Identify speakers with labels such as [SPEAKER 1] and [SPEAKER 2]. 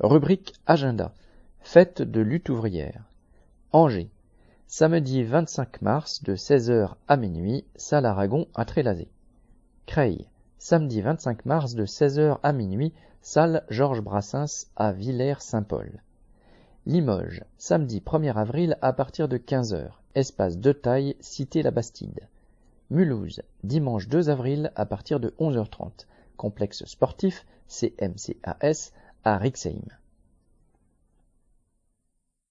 [SPEAKER 1] Rubrique Agenda. Fête de lutte ouvrière. Angers. Samedi 25 mars de 16h à minuit, salle Aragon à Trélazé. Creil. Samedi 25 mars de 16h à minuit, salle Georges Brassens à Villers-Saint-Paul. Limoges. Samedi 1er avril à partir de 15h, espace de taille, cité La Bastide. Mulhouse. Dimanche 2 avril à partir de 11h30, complexe sportif CMCAS à Rixheim.